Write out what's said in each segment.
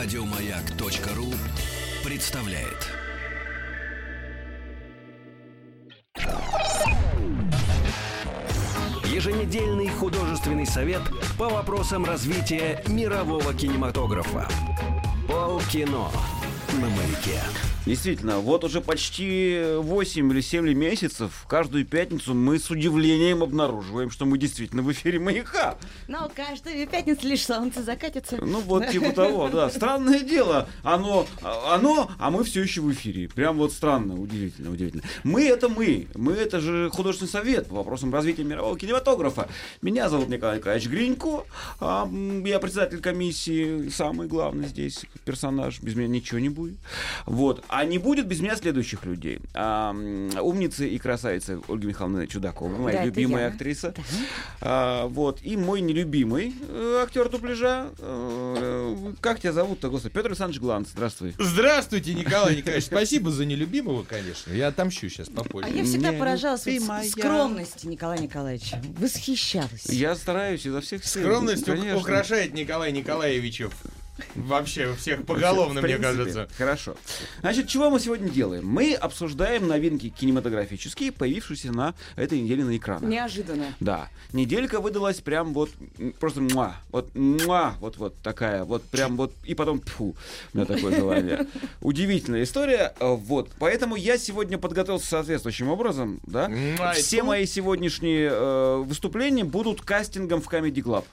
Радиомаяк.ру представляет. Еженедельный художественный совет по вопросам развития мирового кинематографа. Полкино на маяке. Действительно, вот уже почти 8 или 7 месяцев каждую пятницу мы с удивлением обнаруживаем, что мы действительно в эфире «Маяка». Но каждую пятницу лишь солнце закатится. Ну вот типа того, да. Странное дело. Оно, оно, а мы все еще в эфире. Прям вот странно, удивительно, удивительно. Мы это мы. Мы это же художественный совет по вопросам развития мирового кинематографа. Меня зовут Николай Николаевич Гринько. а, Я председатель комиссии, самый главный здесь персонаж. Без меня ничего не будет. Вот. А не будет без меня следующих людей. А, умницы и красавица Ольга Михайловна Чудакова, моя Да, любимая я. актриса. А, вот. И мой нелюбимый э, актер дубляжа. э, как тебя зовут-то, господи? Петр Александрович Гланц. Здравствуй. Здравствуйте, Николай Николаевич. Спасибо за нелюбимого, конечно. Я отомщу сейчас А попозже. я всегда Не поражалась вот скромности Николая Николаевича. Восхищалась. Я стараюсь изо всех сил. Скромность Конечно. украшает Николая Николаевича. Вообще, всех поголовно, мне принципе. кажется. Хорошо. Значит, чего мы сегодня делаем? Мы обсуждаем новинки кинематографические, появившиеся на этой неделе на экранах. Неожиданно. Да. Неделька выдалась прям вот просто муа. Вот муа. Вот вот такая. Вот прям вот. И потом пфу. У меня такое желание. Удивительная история. Вот. Поэтому я сегодня подготовился соответствующим образом. Да? Все мои сегодняшние э, выступления будут кастингом в Comedy Club.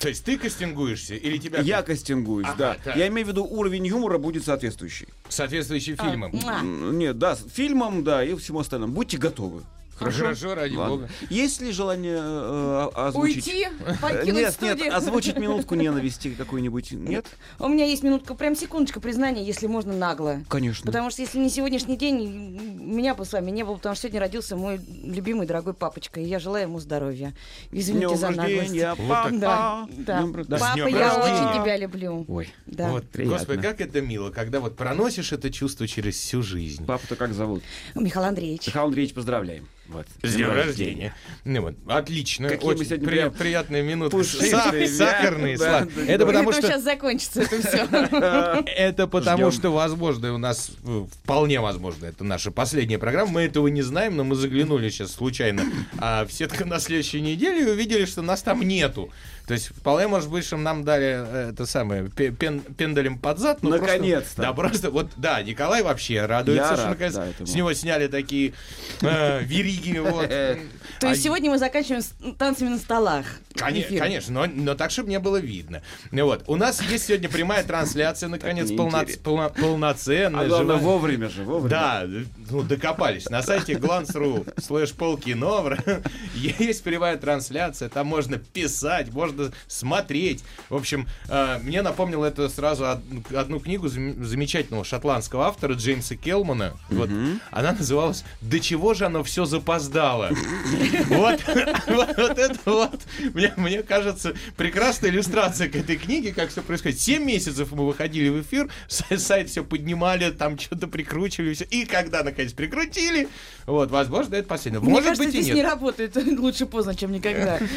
То есть ты кастингуешься или тебя Я кастингуюсь, Ага, да. так. Я имею в виду, уровень юмора будет соответствующий. соответствующие А, фильмы? муа. М, Нет, да, с фильмом, да, и всему остальному. Будьте готовы. Хорошо, ради Ладно. бога. Есть ли желание э, озвучить? Уйти, Э, покинуть Нет, студию. нет, озвучить минутку ненависти какой-нибудь. Нет? У меня есть минутка, прям секундочка признания, если можно нагло. Конечно. Потому что если не сегодняшний день, меня бы с вами не было, потому что сегодня родился мой любимый дорогой папочка, и я желаю ему здоровья. Извините Днем за наглость. Вот папа. Да, да. Днем да. Папа, днем я рождения. очень тебя люблю. Ой, Да. Вот, приятно. господи, как это мило, когда вот проносишь это чувство через всю жизнь. папу-то как зовут? Михаил Андреевич. Михаил Андреевич, поздравляем. Вот. С днем рождения. Ну вот, отлично. Какие мы Очень сегодня при- прям приятные минуты. пушистые, Са- Сахарные, да, сладкие. да, Это да. потому что... сейчас закончится это все. Это потому, что, возможно, у нас э, вполне возможно, это наша последняя программа. Мы этого не знаем, но мы заглянули сейчас случайно а в сетку на следующей неделе и увидели, что нас там нету. То есть вполне может быть, что нам дали э, это самое пе- пен- пендалем под зад. но просто- Наконец-то. да, просто вот, да, Николай вообще радуется, Я что рад, наконец да, с него сняли такие э, вериги. Вот. То есть А сегодня мы заканчиваем с танцами на столах. Коне- эфир. Конечно, но, но так, чтобы не было видно. Вот. У нас есть сегодня прямая трансляция, наконец, полно- полно- полноценная. А главное, живая. вовремя же, вовремя. Да, ну докопались. На сайте glance.ru слэш полкино есть прямая трансляция, там можно писать, можно смотреть. В общем, э, мне напомнило это сразу од- одну книгу зам- замечательного шотландского автора Джеймса Келмана. Вот. Она называлась «До чего же оно все запоздало?» Вот вот вот это вот, мне мне кажется, прекрасная иллюстрация к этой книге, как все происходит. Семь месяцев мы выходили в эфир, сайт все поднимали, там что-то прикручивали, все. И когда, наконец, прикрутили, вот, возможно, это последнее. Мне Может кажется, быть и здесь нет. не работает. Лучше поздно, чем никогда.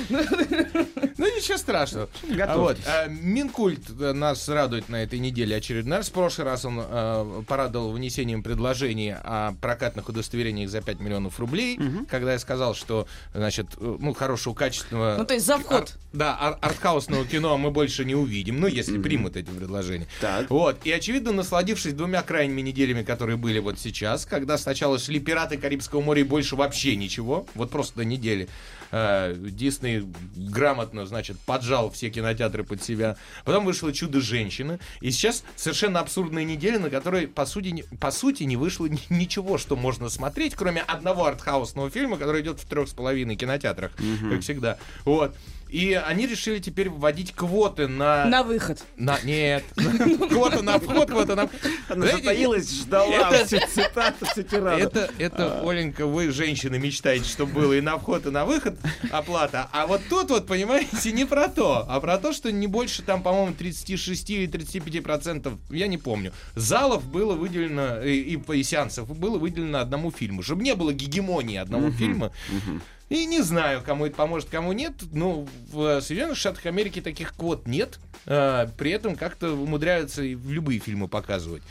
Ну, ничего страшного. Вот. а, Минкульт э, нас радует на этой неделе очередной раз. В прошлый раз он э, порадовал внесением предложений о прокатных удостоверениях за 5 миллионов рублей, когда я сказал, что, значит, э, ну, хорошего, качественного... Ну, то есть за вход. ар- да, ар- артхаусного кино мы больше не увидим, ну, если примут эти предложения. Так. Вот. И, очевидно, насладившись двумя крайними неделями, которые были вот сейчас, когда сначала шли «Пираты Карибского моря» и больше вообще ничего, вот просто до недели, Дисней грамотно, значит, поджал все кинотеатры под себя. Потом вышло «Чудо-женщина». И сейчас совершенно абсурдная неделя, на которой, по сути, не, по сути, не вышло ни- ничего, что можно смотреть, кроме одного артхаусного фильма, который идет в трех с половиной кинотеатрах, как всегда. Вот. И они решили теперь вводить квоты на... На выход. На- Нет. Квота на вход, квота на... Она затаилась, ждала все цитаты. Это, это, Оленька, вы, женщины, мечтаете, чтобы было и на вход, и на выход оплата. А вот тут вот, понимаете, не про то, а про то, что не больше там, по-моему, 36 или 35 процентов, я не помню, залов было выделено, и, и, и сеансов было выделено одному фильму. Чтобы не было гегемонии одного фильма, И не знаю, кому это поможет, кому нет. Ну, в Соединенных Штатах Америки таких квот нет. А, при этом как-то умудряются и в любые фильмы показывать.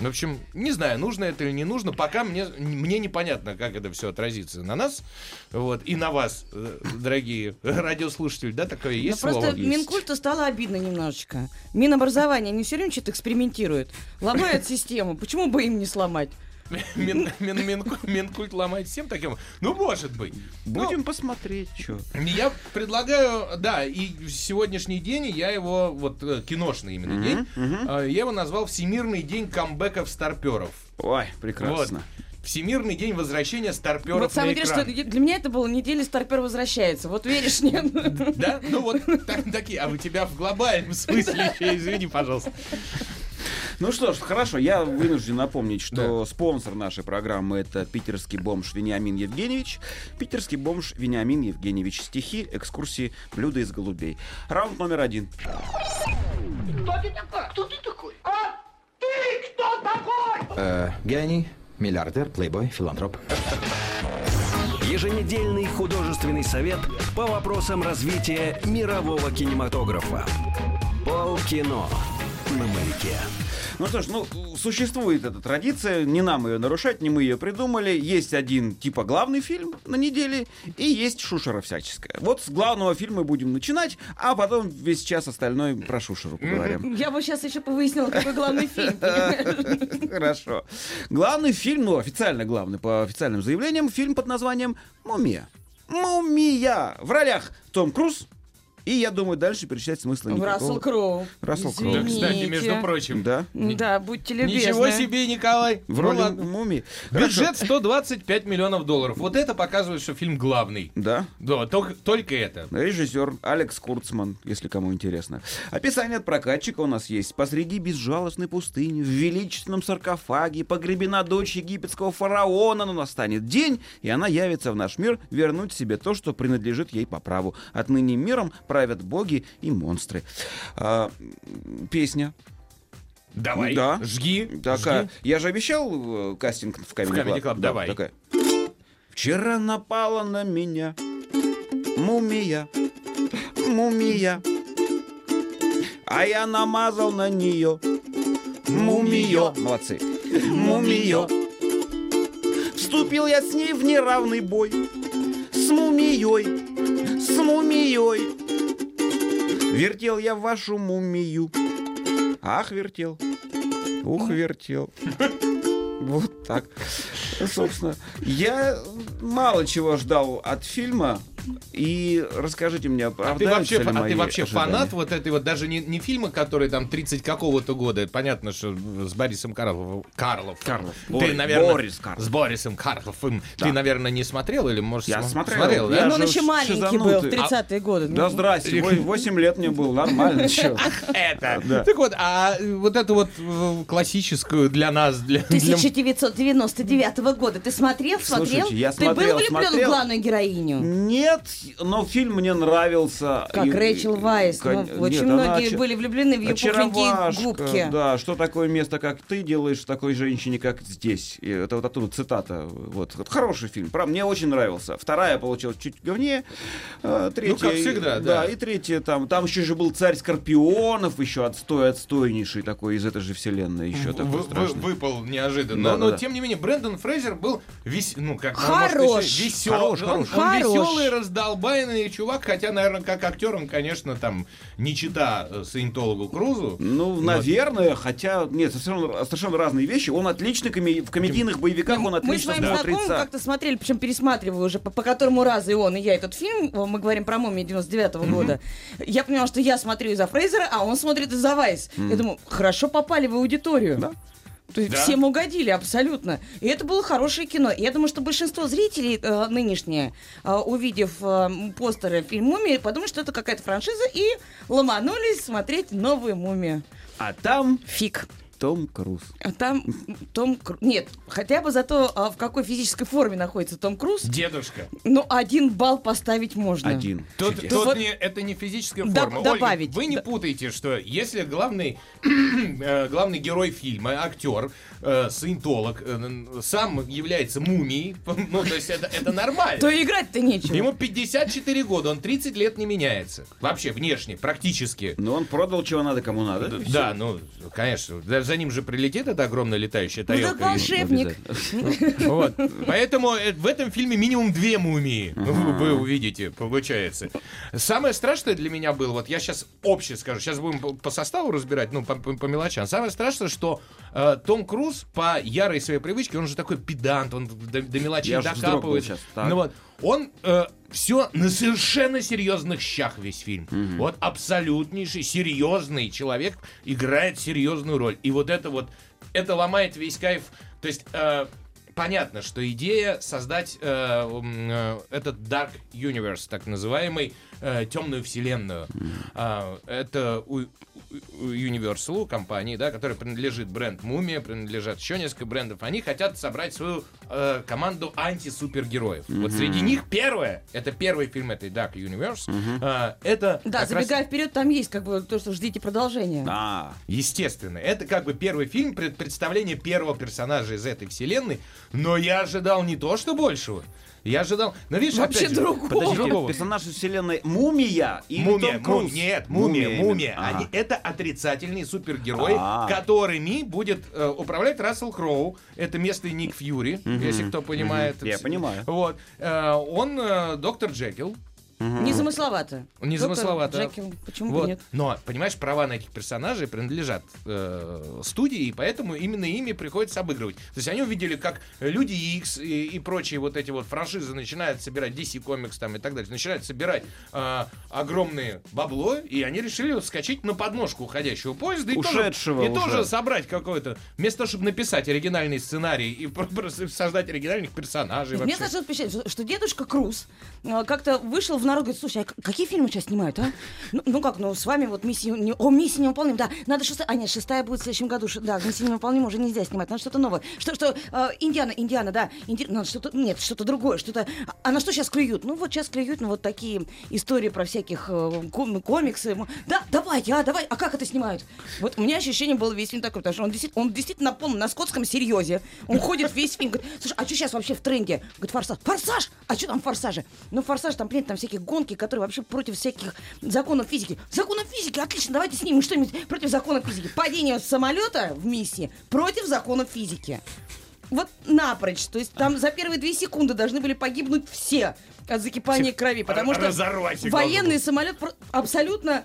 В общем, не знаю, нужно это или не нужно. Пока мне, мне непонятно, как это все отразится на нас. Вот, и на вас, э, дорогие радиослушатели. Да, такое есть просто слово? Минкульту стало обидно немножечко. Минобразование, они все время что-то экспериментируют. Ломают систему. Почему бы им не сломать? Мин- мин- Минкульт Минкульт ломает всем таким? Ну, может быть. Ну, Будем посмотреть, что. Я предлагаю, да, и в сегодняшний день я его, вот э, киношный именно день, э, я его назвал Всемирный день камбэков старперов. Ой, прекрасно. Всемирный день возвращения старперов Вот самое на интересное, экран. что для меня это было неделя Старпер возвращается. Вот веришь, нет? Да? Ну вот так- такие. А у тебя в глобальном смысле еще, извини, пожалуйста. Ну что ж, хорошо, я вынужден напомнить, что спонсор нашей программы это питерский бомж Вениамин Евгеньевич. Питерский бомж Вениамин Евгеньевич. Стихи, экскурсии, блюда из голубей. Раунд номер один. Кто ты такой? Кто ты такой? А ты кто такой? Э, гений, миллиардер, плейбой, филантроп. Еженедельный художественный совет по вопросам развития мирового кинематографа. Полкино на маяке. Ну что ж, ну, существует эта традиция, не нам ее нарушать, не мы ее придумали. Есть один типа главный фильм на неделе, и есть шушера всяческая. Вот с главного фильма будем начинать, а потом весь час остальной про шушеру поговорим. Я бы сейчас еще повыяснила, какой главный фильм. Хорошо. Главный фильм, ну, официально главный, по официальным заявлениям, фильм под названием «Мумия». «Мумия». В ролях Том Круз, и я думаю, дальше перечислять смысла никакого. Рассел Кроу. Рассел Кроу. Да, кстати, между прочим. Да, Да, будьте любезны. Ничего себе, Николай. в Ну роли ладно. мумии. Бюджет 125 миллионов долларов. Вот это показывает, что фильм главный. Да. Да, только, только это. Режиссер Алекс Курцман, если кому интересно. Описание от прокатчика у нас есть. Посреди безжалостной пустыни, в величественном саркофаге, погребена дочь египетского фараона, но настанет день, и она явится в наш мир вернуть себе то, что принадлежит ей по праву. Отныне миром правят боги и монстры. А, песня. Давай, Да. жги. Такая. жги. Я же обещал э, кастинг в Comedy, Comedy Club, Да, давай. такая. Вчера напала на меня мумия, мумия, а я намазал на нее мумиё. Молодцы. Мумиё. Вступил я с ней в неравный бой. С мумией, с мумией. Вертел я вашу мумию. Ах, вертел. Ух, вертел. Вот так. Собственно, я мало чего ждал от фильма. И расскажите мне, А ты вообще, ли а ты вообще ожидания? фанат вот этой вот, даже не, не фильма, который там 30 какого-то года, понятно, что с Борисом Карловым. Карлов. Карлов. Ты, Борис- наверное, Борис Карлов. С Борисом Карловым. Да. Ты, наверное, не смотрел или, может, Я см- смотрел. смотрел, Я да? Ну, он еще маленький был, в шизанутый. 30-е годы. Да Ну, здрасте, 8 лет мне было, нормально. Это. Так вот, а э, вот эту вот э, классическую для нас, для... для- 1999 года. Ты смотрел, смотрел? Ты был влюблен в главную героиню? Нет, но фильм мне нравился. Как И- Рэйчел Вайс. Кон- Ну, очень нет, она многие оча- были влюблены в ее пухленькие губки. Да, что такое место, как ты делаешь такой женщине, как здесь. И это вот оттуда цитата. Вот. Вот Хороший фильм. Правда, мне очень нравился. Вторая получилась чуть говнее. а, Третья, Ну, как всегда, да. и третья там. Там еще же был царь Скорпионов, еще отстой, отстойнейший такой из этой же вселенной. Еще Вы- такой вы- страшный. выпал неожиданно. Да, но, да, но, да. тем не менее, Брэндон Фрейзер был весь, ну как Хорош. веселый, Хорош, он, хорош. он Хорош. веселый, раздолбайный чувак, хотя, наверное, как актер он, конечно, там не чита э, саентологу Крузу. Ну, Вот. наверное, хотя, нет, совершенно, совершенно разные вещи. Он отличный коме- в комедийных боевиках, он Мы с отлично знакомым смотрится. как-то смотрели, причем пересматриваю уже, по, по которому разу и он, и я этот фильм, мы говорим про «Мумию» 99 года, я поняла, что я смотрю из-за Фрейзера, а он смотрит из-за Вайс. Я думаю, хорошо попали в аудиторию. Да. То есть Да. всем угодили, абсолютно. И это было хорошее кино. Я думаю, что большинство зрителей э, нынешние, э, увидев э, постеры фильм «Мумия», подумают, что это какая-то франшиза, и ломанулись смотреть новую «Мумию». А там Фиг. Том Круз. А там Том Круз... Нет, хотя бы зато а, в какой физической форме находится Том Круз, Дедушка. ну, один балл поставить можно. Один. Тут, Чудесно. тут Вот- не- это не физическая форма. Ольга, добавить. вы не Да. путаете, что если главный, э, главный герой фильма, актер, э, саентолог, э, сам является мумией, ну, то есть это, это нормально. То и играть-то нечего. Ему 54 года, он 30 лет не меняется. Вообще, внешне, практически. Ну, он продал чего надо, кому надо. Да, ну, конечно. Да, За ним же прилетит эта огромная летающая Ну, тарелка. так волшебник. Вот. Поэтому э, в этом фильме минимум две мумии вы, вы увидите, получается. Самое страшное для меня было, вот я сейчас общее скажу, сейчас будем по, составу разбирать, ну, по, по- по мелочам. Самое страшное, что э, Том Круз по ярой своей привычке, он же такой педант, он до, до мелочей Я докапывается. щас, так. Ну вот, он все на совершенно серьезных щах весь фильм. Вот абсолютнейший, серьезный человек играет серьезную роль. И вот это вот, это ломает весь кайф. То есть... э, Понятно, что идея создать э, э, этот Dark Universe, так называемый, э, темную вселенную. А, это у Universal, компании, да, которой принадлежит бренд Мумия, принадлежат еще несколько брендов. Они хотят собрать свою э, команду анти-супергероев. Вот среди них первое, это первый фильм этой Dark Universe, э, это Да, как раз- забегая вперед, там есть как бы то, что ждите продолжения. А, Естественно, это как бы первый фильм, пред- представление первого персонажа из этой вселенной, но я ожидал не то, что большего. Я ожидал, но видишь, Вообще опять же, другого. подождите, Другого. персонаж из вселенной Мумия или Мумия, Том Круз? нет, мумия, именно. мумия. Ага. Они, это отрицательные супергерои, А. которыми будет э, управлять Рассел Кроу. Это местный Ник Фьюри, если кто понимает. Я понимаю. Вот. Э, он э, доктор Джекил. Незамысловато. Незамысловато. Доктор Джекил, почему Вот. бы нет? Но, понимаешь, права на этих персонажей принадлежат э, студии, и поэтому именно ими приходится обыгрывать. То есть они увидели, как Люди X и, и прочие вот эти вот франшизы начинают собирать DC Comics там и так далее, начинают собирать э, огромные бабло, и они решили вскочить на подножку уходящего поезда и, Ушедшего тоже, и уже. тоже собрать какой-то, вместо того, чтобы написать оригинальный сценарий и просто создать оригинальных персонажей Мне вообще. впечатление, что- что дедушка Круз э, как-то вышел в народ, говорит, слушай, а какие фильмы сейчас снимают, а? Ну, ну как, ну с вами вот миссия, не, о, миссия невыполнима, да, надо шестая, а нет, шестая будет в следующем году, ш- да, миссия невыполнима уже нельзя снимать, надо что-то новое. Что, что, э, Индиана, Индиана, да, Инди... надо что-то, нет, что-то другое, что-то, а, на что сейчас клюют? Ну вот сейчас клюют, ну вот такие истории про всяких э, ком- комиксы. Да, давайте, а, давай, а как это снимают? Вот у меня ощущение было весь фильм такое, потому что он действительно, он действительно наполнен на скотском серьезе. Он ходит весь фильм, говорит, слушай, а что сейчас вообще в тренде? Говорит, форсаж. Форсаж! А что там в? Ну, форсаж, там, блин, там всякие гонки, которые вообще против всяких законов физики. Законов физики, отлично, давайте снимем что-нибудь против законов физики. Падение самолета в миссии против законов физики. Вот напрочь. То есть там за первые две секунды должны были погибнуть все от закипания крови, потому что военный самолет абсолютно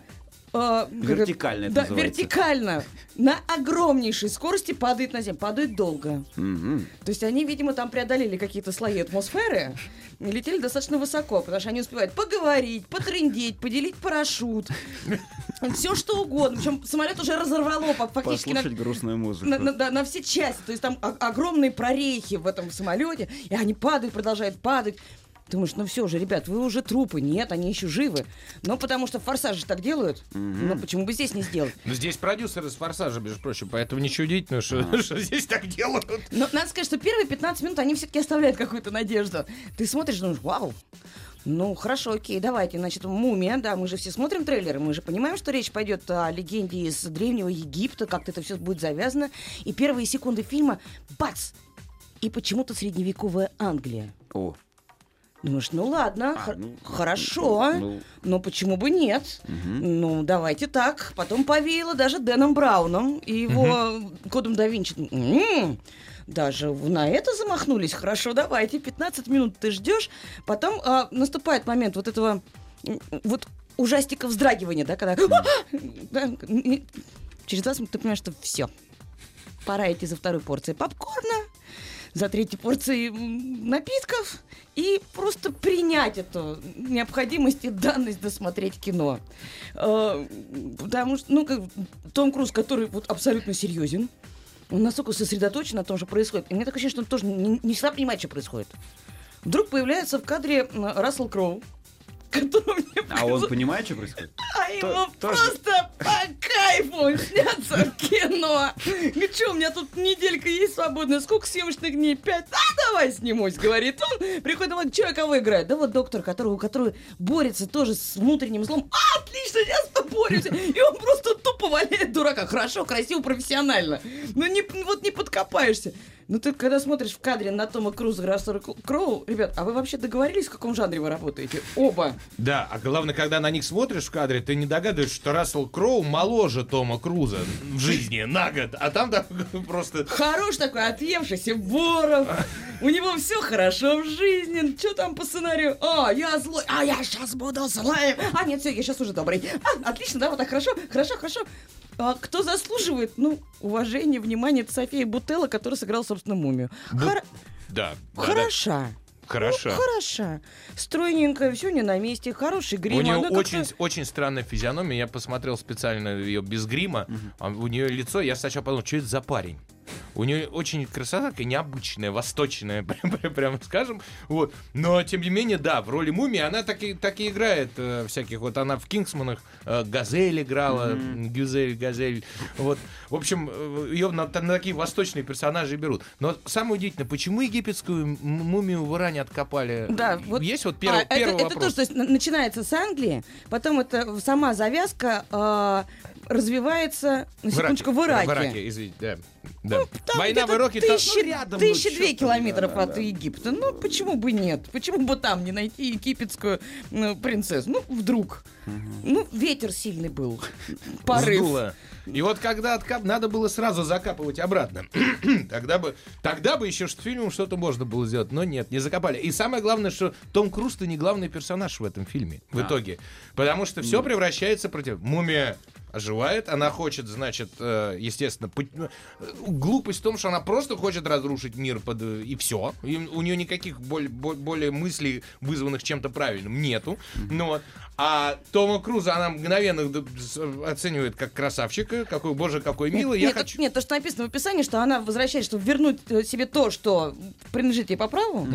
э, Вертикально это да, называется. вертикально на огромнейшей скорости падает на землю, падает долго. Мгм. То есть они, видимо, там преодолели какие-то слои атмосферы и летели достаточно высоко, потому что они успевают поговорить, потрындеть, поделить парашют, все что угодно. Причем самолет уже разорвало фактически на, Послушать грустную музыку. на, на- да, на все части. То есть там огромные прорехи в этом самолете, и они падают, продолжают падать. Думаешь, ну все же, ребят, вы уже трупы. Нет, они еще живы. Но потому что форсаж же так делают. Ну почему бы здесь не сделать? Ну, здесь продюсеры с «Форсажа», между прочим, поэтому ничего удивительного, что, что здесь так делают. Но надо сказать, что первые 15 минут они все-таки оставляют какую-то надежду. Ты смотришь, думаешь, вау, ну, хорошо, окей, давайте. Значит, «Мумия», да, мы же все смотрим трейлеры, мы же понимаем, что речь пойдет о легенде из Древнего Египта, как-то это все будет завязано. И первые секунды фильма, бац! И почему-то средневековая Англия. О, Думаешь, ну ладно, А, ну, хорошо, ну. но почему бы нет? Ну, давайте так. Потом повеяло даже Дэном Брауном и его кодом да Винчи. М, Даже на это замахнулись. Хорошо, давайте. 15 минут ты ждешь. Потом а, наступает момент вот этого вот ужастика вздрагивания, да, когда... Да, и Через 20 минут ты понимаешь, что все. Пора идти за второй порцией попкорна, за третьей порцией напитков и просто принять эту необходимость и данность досмотреть кино. Э, Потому что, ну, как Том Круз, который вот абсолютно серьезен, он настолько сосредоточен на том, что происходит. И мне такое ощущение, что он тоже не, не всегда понимает, что происходит. Вдруг появляется в кадре Рассел Кроу, которого мне а он понимает, что происходит? а ему тоже- просто по кайфу сняться в кино. Что, у меня тут неделька есть свободная, сколько съемочных дней? Пять? А, давай снимусь, говорит он. Приходит, думает, что я кого играет? Да вот доктор, который, который борется тоже с внутренним злом. А, отлично, я с тобой борюсь. И он просто тупо валяет дурака. Хорошо, красиво, профессионально. Ну, не, вот не подкопаешься. Ну, ты когда смотришь в кадре на Тома Круза и Рассела Кроу, ребят, а вы вообще договорились, в каком жанре вы работаете? Оба. Да, а главное, когда на них смотришь в кадре, ты не догадываешься, что Рассел Кроу моложе Тома Круза в жизни на год, а там просто... Хорош такой, отъевшийся Боров. У него все хорошо в жизни. Что там по сценарию? А, я злой. А, я сейчас буду злым. А, нет, все, я сейчас уже добрый. А, отлично, да, вот так хорошо, хорошо, хорошо. А кто заслуживает, ну, уважения, внимания, это София Бутелла, которая сыграла, собственно, мумию. Хор- Да. да, да. Хороша. Хороша. Ну, хороша. Стройненькая, все не на месте, хороший грим. У нее она очень, очень странная физиономия. Я посмотрел специально ее без грима. А у нее лицо, я сначала подумал, что это за парень. У нее очень красота такая необычная, восточная, прям, прям- прямо скажем. Вот. Но, тем не менее, да, в роли мумии она так и, так и играет э, всяких. Вот она в «Кингсманах» э, Газель играла, м, Гюзель, Газель. Вот. В общем, ее на, на такие восточные персонажи берут. Но самое удивительное, почему египетскую мумию в Иране откопали? Да, вот. Есть вот первый, А, первый это, это вопрос. тоже, то есть, на- начинается с Англии, потом это сама завязка э, развивается, на секундочку, в Ираке. В Ираке, извините, да. да. Там Война в Ираке... там- тысячи, ну, рядом, тысячи ну, две километров да, да, от да. Египта. Ну, почему бы нет? Почему бы там не найти египетскую ну, принцессу? Ну, вдруг. Ну, ветер сильный был. Порыв. Сдуло. И вот когда откап... надо было сразу закапывать обратно. тогда бы, тогда бы еще с фильмом что-то можно было сделать. Но нет, не закопали. И самое главное, что Том Круз то не главный персонаж в этом фильме. В итоге. Потому что все превращается против... Мумия оживает, она хочет, значит, э, естественно, пу- э, глупость в том, что она просто хочет разрушить мир под, э, и все. у нее никаких боль- более мыслей, вызванных чем-то правильным, нету. Ну, вот. А Тома Круза она мгновенно оценивает как красавчика, какой, боже, какой милый. Я нет, хочу... нет, то, что написано в описании, что она возвращается, чтобы вернуть себе то, что принадлежит ей по праву.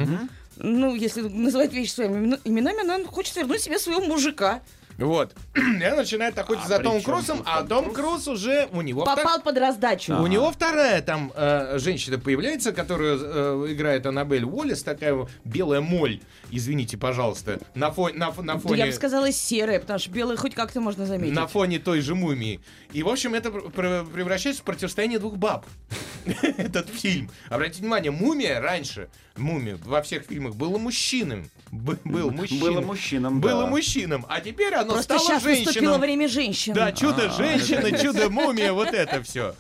Ну, если называть вещи своими имена- именами, она хочет вернуть себе своего мужика. Вот. И она начинает охотиться А за Томом Крузом, а Том Круз уже у него... втор- Попал под раздачу. У него вторая там э, женщина появляется, которая э, играет Аннабель Уоллес, такая белая моль, извините, пожалуйста, на, фо- на, на Да фоне... я бы сказала серая, потому что белая хоть как-то можно заметить. На фоне той же мумии. И, в общем, это пр- пр- превращается в противостояние двух баб. Этот фильм. Обратите внимание, мумия раньше, мумия во всех фильмах было мужчином. Б- был мужчиной. Было мужчинам, Было да. мужчином. А теперь оно Просто стало сейчас наступило женщином. время женщин. Да, чудо-женщина, чудо-мумия, вот это все.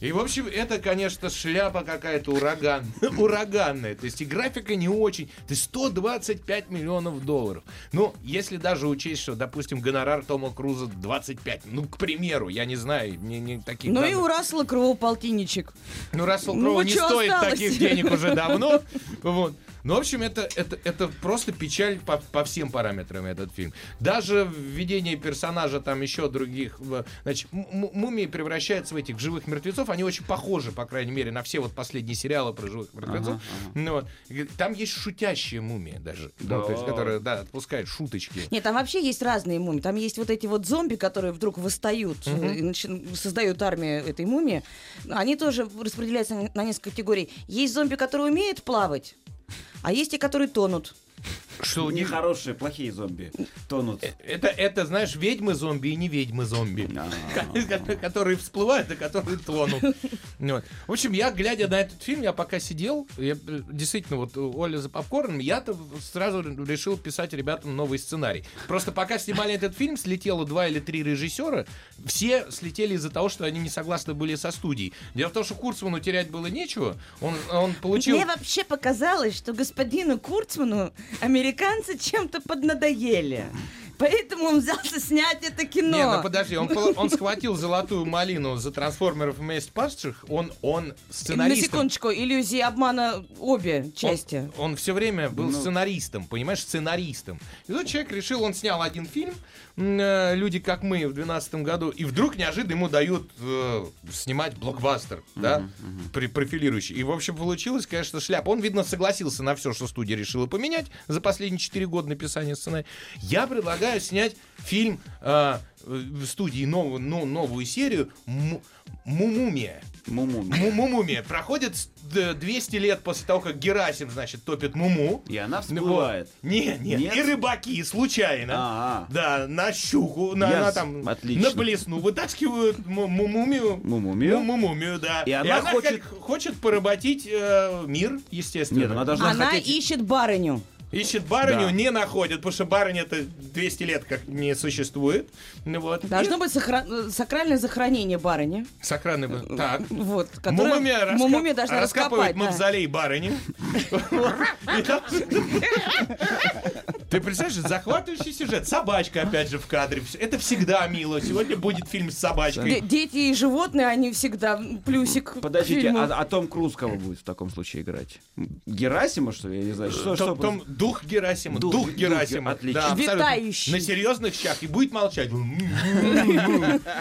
И, в общем, это, конечно, шляпа какая-то ураган, ураганная. То есть и графика не очень. То есть 125 миллионов долларов. Ну, если даже учесть, что, допустим, гонорар Тома Круза 25, ну, к примеру, я не знаю, мне не таких Ну и данных. у Рассела Кроу полтинничек. Ну, Рассел Ну, Кроу вот не стоит осталось? таких денег уже давно. Вот. Ну, в общем, это, это, это просто печаль по, по всем параметрам этот фильм. Даже введение персонажа там еще других... Значит, мумии превращаются в этих живых мертвецов. Они очень похожи, по крайней мере, на все вот последние сериалы про живых мертвецов. Ну, вот. И Там есть шутящая мумия даже. Ну, то есть, Да. которая, да, отпускает шуточки. Нет, там вообще есть разные мумии. Там есть вот эти вот зомби, которые вдруг восстают и начи- создают армию этой мумии. Они тоже распределяются на- на несколько категорий. Есть зомби, которые умеют плавать, а есть и которые тонут. Что у них... Нехорошие, плохие зомби тонут. Это, это, знаешь, ведьмы-зомби и не ведьмы-зомби. А. которые всплывают и которые тонут. Вот. В общем, я, глядя на этот фильм, я пока сидел, я, э, действительно, вот у Оля за попкорном, я-то сразу решил писать ребятам новый сценарий. Просто пока снимали этот фильм, слетело два или три режиссера, все слетели из-за того, что они не согласны были со студией. Дело в том, что Курцману терять было нечего, он, он получил... Мне вообще показалось, что господину Курцману американцы чем-то поднадоели. Поэтому он взялся снять это кино. Не, ну подожди, он, он схватил золотую малину за трансформеров вместе пасших, он, он На сценаристом. секундочку, иллюзии обмана обе части. Он, все время был сценаристом, понимаешь, сценаристом. И тут человек решил, он снял один фильм, э, «Люди как мы» в 2012 году, и вдруг неожиданно ему дают э, снимать блокбастер, да, при- профилирующий. И, в общем, получилось, конечно, шляпа. Он, видно, согласился на все, что студия решила поменять за последние 4 года написания сценария. Я предлагаю снять фильм а, в студии новую, ну, новую серию Му- Мумумия. Муму. Мумумия. Проходит с- д- 200 лет после того, как Герасим, значит, топит Муму. И она Ну всплывает. вот. Не, не, Нет? и рыбаки случайно. А, Да, на щуку, на, Я на там, отлично. на блесну вытаскивают му- му- мумию. Мумумию? Му- Мумумию, да. И она хочет- как хочет поработить э, мир, естественно. Нет, она должна Она хотеть... ищет барыню. Ищет барыню, Да. не находит, потому что барыня-то 200 лет как не существует. Ну вот. Должно быть сохра- э, сакральное захоронение барыни. Сохранный... Так. Вот, которое Мумумия, раска- Мумумия должна раскапывает раскопать. да. мавзолей барыни. И там- Ты представляешь, захватывающий сюжет. Собачка, опять же, в кадре. Это всегда мило. Сегодня будет фильм с собачкой. Дети и животные, они всегда плюсик. Подождите, а, а Том Круз кого будет в таком случае играть? Герасима, что ли? Я не знаю. Что, что Том, Том- дух Герасима. Дух- Дух, дух Герасима. отлично. Да, абсолютно. Витающий. На серьезных щах. И будет молчать.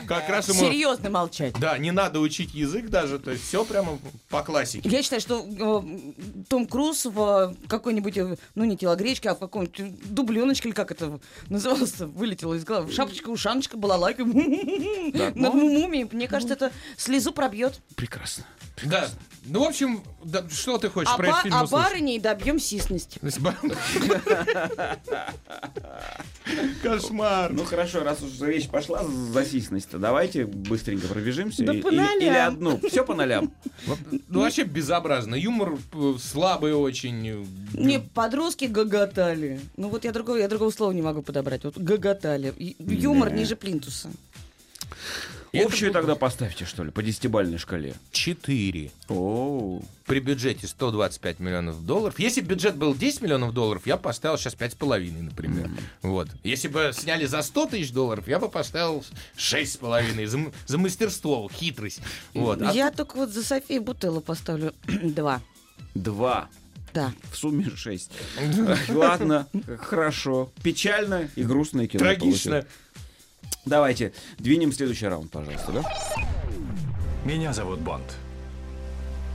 Как раз ему... Серьезно молчать. Да, не надо учить язык даже. То есть все прямо по классике. Я считаю, что э, Том Круз в какой-нибудь, э, ну не телогречке, а в каком-нибудь дубленочке, или как это называлось, вылетело из головы. Шапочка, ушаночка, балалайка. Над мумией. Мне кажется, это слезу пробьет. Прекрасно. Да. Ну, в общем, да, что ты хочешь А, про этот фильм а услышать? барыней добьем сисности. Кошмар. Ну хорошо, раз уж речь пошла за сисность-то, давайте быстренько пробежимся. Да И- по или, нолям. или одну. Все по нолям. Ну, вообще безобразно. Юмор э, слабый очень. Не, подростки гоготали. Ну вот я другого, я другого слова не могу подобрать. Вот гоготали. Юмор ниже плинтуса. Это Общую было- тогда поставьте, что ли, по десятибальной шкале. Четыре. О, При бюджете 125 миллионов долларов. Если бы бюджет был 10 миллионов долларов, я бы поставил сейчас 5,5, например. Вот. Если бы сняли за 100 тысяч долларов, я бы поставил 6,5 за, за мастерство, хитрость. Вот. А Я только вот за Софию Бутеллу поставлю два. два. Да. В сумме шесть. Ладно, хорошо. Печально и грустное кино. Трагично. получилось. Давайте, двинем следующий раунд, пожалуйста, да? Меня зовут Бонд.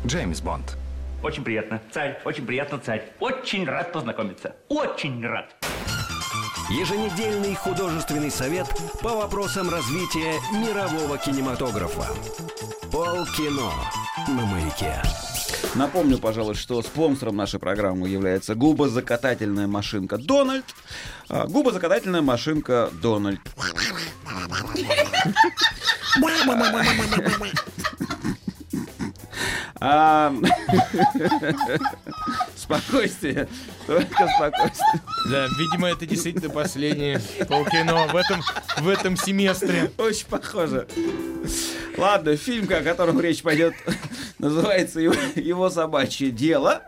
Джеймс Бонд. Очень приятно. Царь, очень приятно, царь. Очень рад познакомиться. Очень рад. Еженедельный художественный совет по вопросам развития мирового кинематографа. Полкино на маяке. Напомню, пожалуй, что спонсором нашей программы является губозакатательная машинка Дональд. А, Губозакатательная машинка Дональд. А, Спокойствие. Только спокойствие. Да, видимо, это действительно последнее полкино в этом, в этом семестре. Очень похоже. Ладно, фильм, о котором речь пойдет, называется его, «Его собачье дело».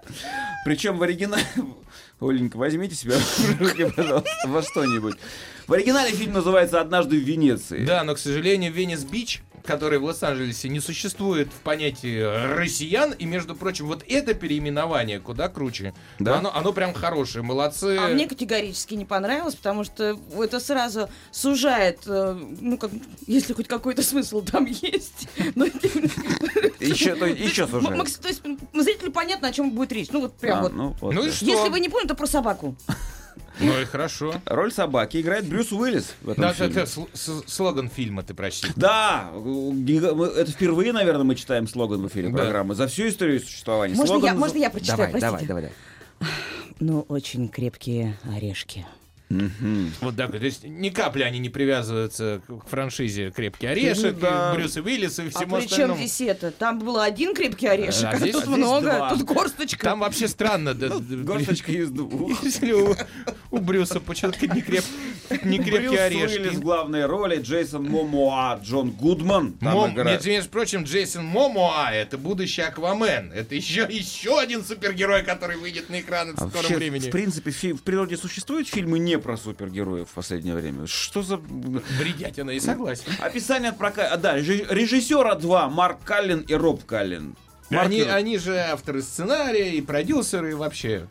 Причем в оригинале... Оленька, возьмите себя в руки, пожалуйста, во что-нибудь. В оригинале фильм называется «Однажды в Венеции». Да, но, к сожалению, Венес-Бич, который в Лос-Анджелесе, не существует в понятии россиян. И, между прочим, вот это переименование куда круче. Да? Оно, оно прям хорошее, молодцы. А мне категорически не понравилось, потому что это сразу сужает, э, ну, как, если хоть какой-то смысл там есть. Еще, сужает. То есть зрителю понятно, о чем будет речь. Ну, вот прям А, вот. ну, Ну и да. что? Если вы не поняли, то про собаку. Ну и хорошо. Роль собаки играет Брюс Уиллис в этом Да, фильме. это, это сл- с- слоган фильма, ты прочти. Да, это впервые, наверное, мы читаем слоган в эфире Да. программы. За всю историю существования. Можно Слоган я- можно я прочитаю, Давай, давай, простите? давай, давай. Ну, очень крепкие орешки. Вот так, то есть ни капли они не привязываются к франшизе «Крепкий орешек», Ну да. и Брюса Уиллиса и А всему при чем здесь это? Там был один крепкий орешек, А а, здесь- тут а много, два. тут горсточка. Там вообще странно. Горсточка из двух. Если у, у Брюса почему-то не, креп, не крепкие Брюс. Уиллис в главной роли, Джейсон Момоа, Джон Гудман. Между прочим, Джейсон Момоа это будущий Аквамен. Это еще, еще один супергерой, который выйдет на экраны в А скором вообще, времени. В принципе, в природе существуют фильмы не про супергероев в последнее время. Что за... Бредятина, и согласен. Описание от прока... а, да, режи- режиссера два, Марк Каллен и Роб Каллен. Они, они же авторы сценария и продюсеры, и вообще.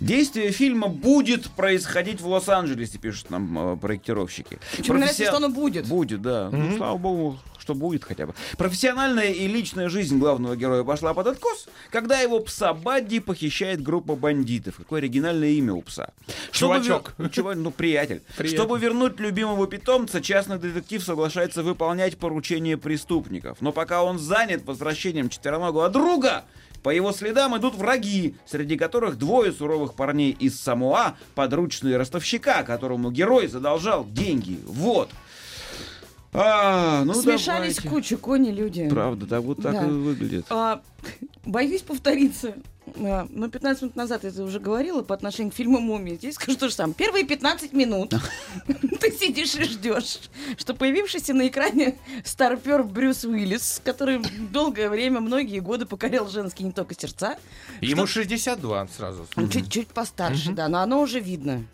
Действие фильма будет происходить в Лос-Анджелесе, пишут нам э, проектировщики. Мне нравится, Профессион- что оно будет. Будет, да. Ну, слава богу, что будет хотя бы. Профессиональная и личная жизнь главного героя пошла под откос, когда его пса Бадди похищает группа бандитов. Какое оригинальное имя у пса. Чтобы Чувачок. вер- Чува- Ну, приятель. Приятель. Чтобы вернуть любимого питомца, частный детектив соглашается выполнять поручения преступников. Но пока он занят возвращением четвероногого друга, по его следам идут враги, среди которых двое суровых парней из Самоа, подручные ростовщика, которому герой задолжал деньги. Вот. А, ну Смешались давайте. кучу кони люди. Правда, так вот так Да. и выглядит. А, боюсь повториться. А, Но 15 минут назад я это уже говорила по отношению к фильму «Мумия». Здесь скажу то же самое. Первые 15 минут ты сидишь и ждешь, что появившийся на экране старпер Брюс Уиллис, который долгое время, многие годы покорял женские не только сердца, Ему 62 сразу. чуть-чуть постарше, да, но оно уже видно.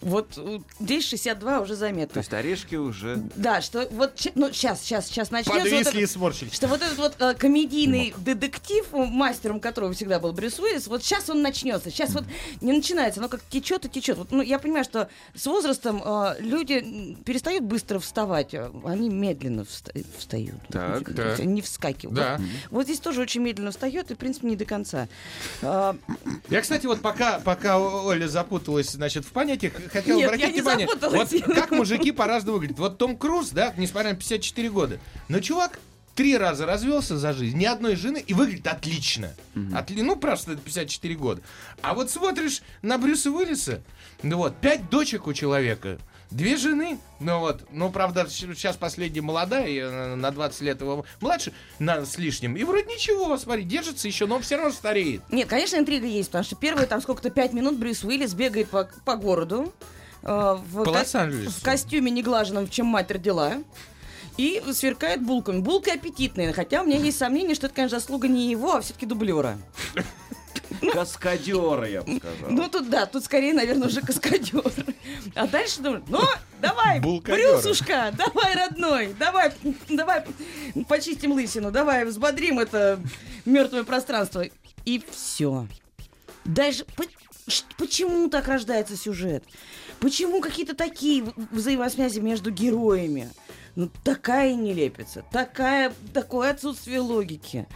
Вот э, здесь 62 уже То заметно. есть орешки уже... Да, что вот, ну, сейчас, сейчас, сейчас начнется. вот Подвисли это- и сморщились. что вот этот вот э, комедийный детектив, э, мастером которого всегда был Брюс Уиллис, вот сейчас он начнется. Сейчас вот не начинается, оно как течет и течет. Вот, ну, я понимаю, что с возрастом э, люди перестают быстро вставать, э, они медленно вста- встают. Так, То так. они Не вскакивают. Да. Вот, вот здесь тоже очень медленно встает, и, в принципе, не до конца. А, Я, кстати, вот пока, пока Оля запуталась, значит, в понятиях, хотел Нет, обратить внимание, вот как мужики по-разному выглядят. Вот Том Круз, да, несмотря на 54 года, но чувак три раза развелся за жизнь, ни одной жены, и выглядит отлично. Отли- ну, просто это 54 года. А вот смотришь на Брюса Уиллиса, ну вот, пять дочек у человека, Две жены, ну вот, ну правда сейчас последняя молодая, и, на 20 лет его младше, на, с лишним, и вроде ничего, смотри, держится еще, но он все равно стареет. Нет, конечно, интрига есть, потому что первые там сколько-то пять минут Брюс Уиллис бегает по, по городу э, в, По ко- в костюме неглаженном, в чем мать родила. И сверкает булками. Булка аппетитная, хотя у меня есть сомнение, что это, конечно, заслуга не его, а все-таки дублера. Каскадеры, я бы сказал. Ну, тут да, тут скорее, наверное, уже каскадер. А дальше думаю, ну, давай. Брюсушка, давай, родной, давай, давай почистим лысину, давай взбодрим это мертвое пространство. И все. Дальше, почему так рождается сюжет? Почему какие-то такие взаимосвязи между героями? Ну, такая нелепица, такая, такое отсутствие логики.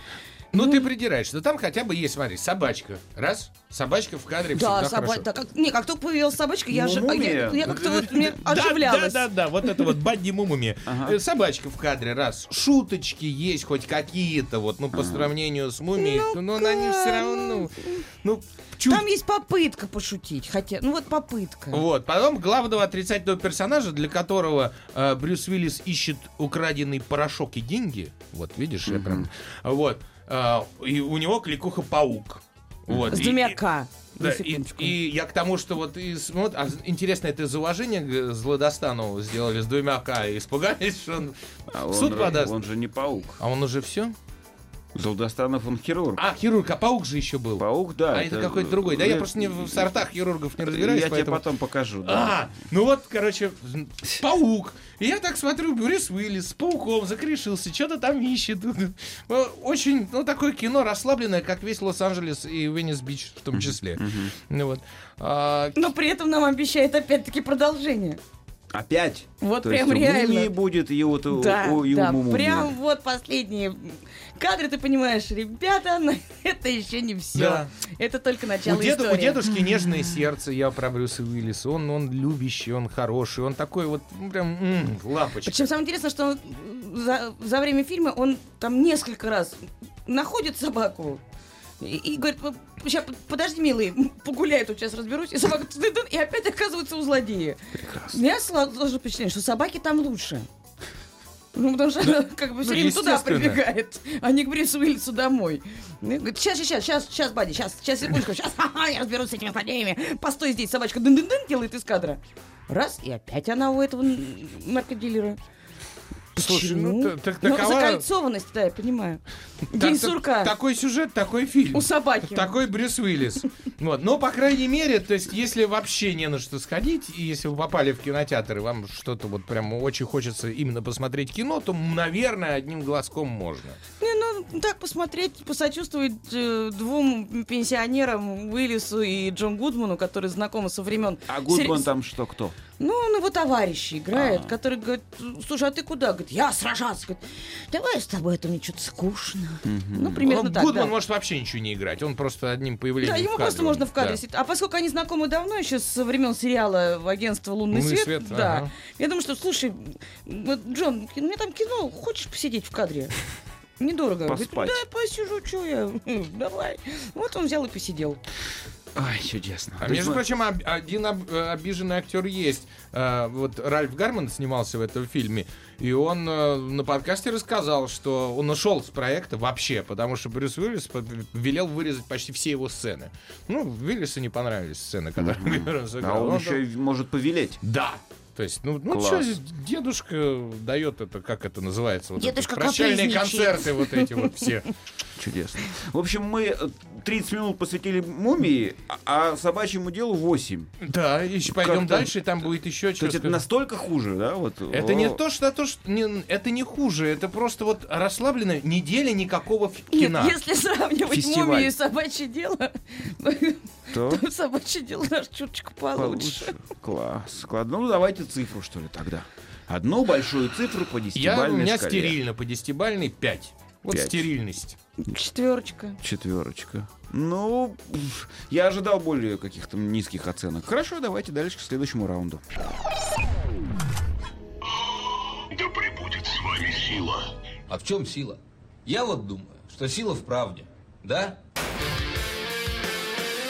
Ну, ты придираешься. Но там хотя бы есть, смотри, собачка. Раз, собачка в кадре Да, всегда собака. хорошо. Да, как, не, как только появилась собачка, я, Ну, ожи- мумия. я, я как-то вот мне Да, оживлялась. Да, да, да, вот это вот Бадди Мумуми. Э, Собачка в кадре, раз. Шуточки есть хоть какие-то, вот, ну, по сравнению с мумией, но они все равно, ну, чуть Там есть попытка пошутить, хотя, ну вот попытка. Вот, потом главного отрицательного персонажа, для которого э, Брюс Уиллис ищет украденный порошок и деньги. Вот, видишь, я прям... Вот. Э, и у него кликуха паук. Вот. С и- двумя К. да, и, и я к тому, что вот, и, вот, а интересно, это из уважения к Злодостанову сделали с двумя К, и испугались, что он А в он, суд же- подаст. он же не паук. А он уже все? Золдостанов он хирург. А, хирург, а паук же еще был. Паук, да. а это, какой-то другой. Да я просто не в сортах хирургов не разбираюсь, Я тебе поэтому... потом покажу. Да. А, ну вот, короче, паук. И я так смотрю, Брюс Уиллис с пауком закрешился, что-то там ищет. Ну, Очень, ну, такое кино расслабленное, как весь Лос-Анджелес и Венес-Бич в том числе. Ну вот. А, Но при этом нам обещает опять-таки продолжение. Опять. Вот То прям есть у реально. Будет и вот у, Да, у- и у да, прям вот последние кадры, ты понимаешь, ребята, но это еще не все. Да. Это только начало у, деду- у истории. дедушки нежное сердце, я про Брюса Уиллиса. Он, он любящий, он хороший, он такой вот, ну, прям, м, лапочка. Причем самое интересное, что он за, за время фильма он там несколько раз находит собаку и, и говорит, сейчас, подожди, милый, погуляй, тут сейчас разберусь. И собака и опять оказывается у злодея. Прекрасно. У меня сложилось впечатление, что собаки там лучше. Ну, потому что она как бы все Ну, время туда прибегает, а не к Брюсу Уиллису домой. Ну, говорит, сейчас, сейчас, сейчас, сейчас, Бадди, сейчас, сейчас, секундочку, сейчас, ха-ха, я разберусь с этими злодеями. Постой здесь, собачка дын-дын-дын делает из кадра. Раз, и опять она у этого н- Слушай, ну, Почему? та- так Ну, такова- закольцованность, да, я понимаю. День Так- сурка Такой сюжет, такой фильм. у собаки. Такой Брюс Уиллис. Вот. Но, по крайней мере, то есть, если вообще не на что сходить, и если вы попали в кинотеатр, и вам что-то вот прям очень хочется именно посмотреть кино, то, наверное, одним глазком можно. Не, ну, Ну, Так посмотреть, посочувствовать э, двум пенсионерам Уиллису и Джон Гудману, которые знакомы со времен. А Гудман сери- там что, кто? Ну, он его товарищ играет, А. который говорит, слушай, а ты куда? Говорит, я сражаться. Говорит, давай с тобой, это мне что-то скучно. Ну, примерно Ну, так, Гудман да. может вообще ничего не играть. Он просто одним появлением Да, в ему кадре, просто он- можно в кадре да. сидеть. А поскольку они знакомы давно, еще со времен сериала «Агентство Лунный, «Лунный свет», свет», да. ага. Я думаю, что, слушай, вот, Джон, меня там кино, хочешь посидеть в кадре? Недорого. Говорит, Поспать. да, посижу, что я. Давай. Вот он взял и посидел. Ай, чудесно. А между мы- прочим, об- один об- э, обиженный актер есть. А, Вот Ральф Гарман снимался в этом фильме, и он э, на подкасте рассказал, что он ушел с проекта вообще, потому что Брюс Уиллис велел вырезать почти все его сцены. Ну, Уиллису не понравились сцены, которые он А сыграл. он Он еще и может повелеть. Да. То есть, ну, ну что, дедушка дает это, как это называется? Вот Дедушка это, прощальные концерты вот эти вот все. Чудесно. В общем, мы э, 30 минут посвятили мумии, а а собачьему делу 8. Да, еще пойдем дальше, там будет еще То что есть это настолько хуже, да? Вот, Это не то, что, то, что не, это не хуже, это просто вот расслабленная неделя никакого кино. Нет, если сравнивать Фестиваль. мумию и собачье дело, То то собачье дело наш чуточку получше. получше. Класс. Класс. Ну, давайте цифру, что ли, тогда. Одну большую цифру по Я, у десятибалльной меня шкале. стерильно по десятибальной 5. Вот Пять. стерильность. Четверочка. Четверочка. Ну, я ожидал более каких-то низких оценок. Хорошо, давайте дальше к следующему раунду. Да пребудет с вами сила. А в чем сила? Я вот думаю, что сила в правде. Да?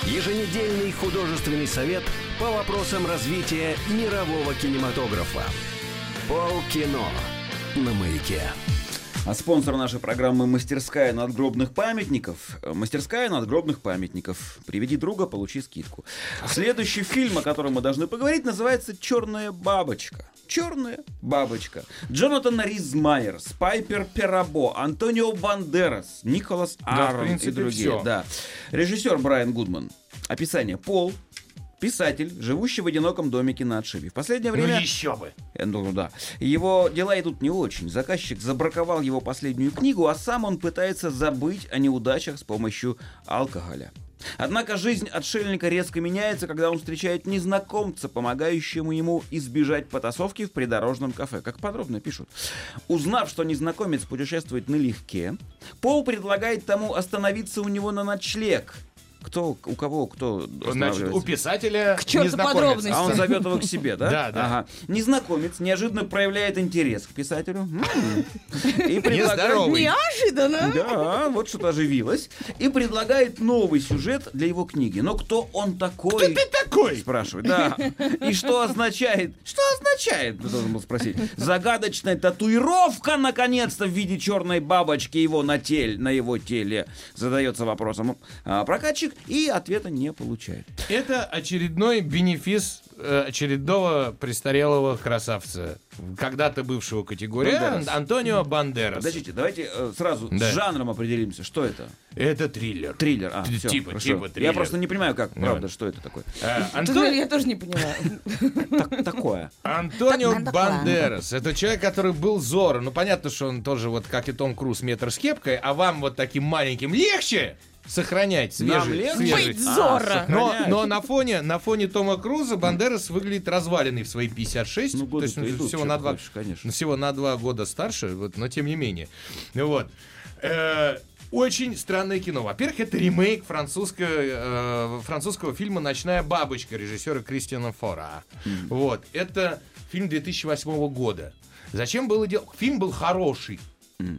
Еженедельный художественный совет по вопросам развития мирового кинематографа. Полкино на маяке. А спонсор нашей программы «Мастерская надгробных памятников». Э, Мастерская надгробных памятников. Приведи друга, получи скидку. Следующий фильм, о котором мы должны поговорить, называется «Черная бабочка». «Черная бабочка». Джонатан Риз Майерс, Пайпер Перабо, Антонио Бандерас, Николас Да, в Аарон и принципе, другие. всё. Да. Режиссер Брайан Гудман. Описание. Пол. Писатель, живущий в одиноком домике на отшибе. В последнее время... Ну еще бы. Э, Ну да. Его дела идут не очень. Заказчик забраковал его последнюю книгу, а сам он пытается забыть о неудачах с помощью алкоголя. Однако жизнь отшельника резко меняется, когда он встречает незнакомца, помогающему ему избежать потасовки в придорожном кафе. Как подробно пишут. Узнав, что незнакомец путешествует налегке, Пол предлагает тому остановиться у него на ночлег. Кто, у кого, кто Значит, у писателя К черту незнакомец. подробности. А он зовет его к себе, да? Да, да. Ага. Незнакомец неожиданно проявляет интерес к писателю. И предлагает... Неожиданно. Да, вот что-то оживилось. И предлагает новый сюжет для его книги. Но кто он такой? Ты такой! Спрашивает, да. И что означает? Что означает? Ты должен был спросить. Загадочная татуировка, наконец-то, в виде черной бабочки его на теле, на его теле. Задается вопросом а, прокатчик и ответа не получает. Это очередной бенефис э, очередного престарелого красавца, когда-то бывшего категории, Бандерас. Ан- Антонио Бандерас. Подождите, давайте э, сразу Да. с жанром определимся. Что это? Это триллер. Триллер. А, Т- всё, типа, хорошо. типа триллер. Я просто не понимаю, как, Да. правда, что это такое. Антон- Я тоже не. Так- такое. Антонио Бандерас. Это человек, который был Зоро. Ну, понятно, что он тоже, вот как и Том Круз, метр с кепкой, а вам вот таким маленьким легче сохранять свежий, свежий- Быть Зорро. Но, сохранять. но на фоне на фоне Тома Круза Бандерас выглядит разваленный в свои 56. Ну, то есть он идут, всего на два, хочешь, конечно. всего на два года старше, вот, но тем не менее. Ну Вот. Э, очень странное кино. Во-первых, это ремейк французского, э, французского фильма «Ночная бабочка» режиссера Кристиана Фора. Вот. Это фильм 2008 года. Зачем было делать... Фильм был хороший.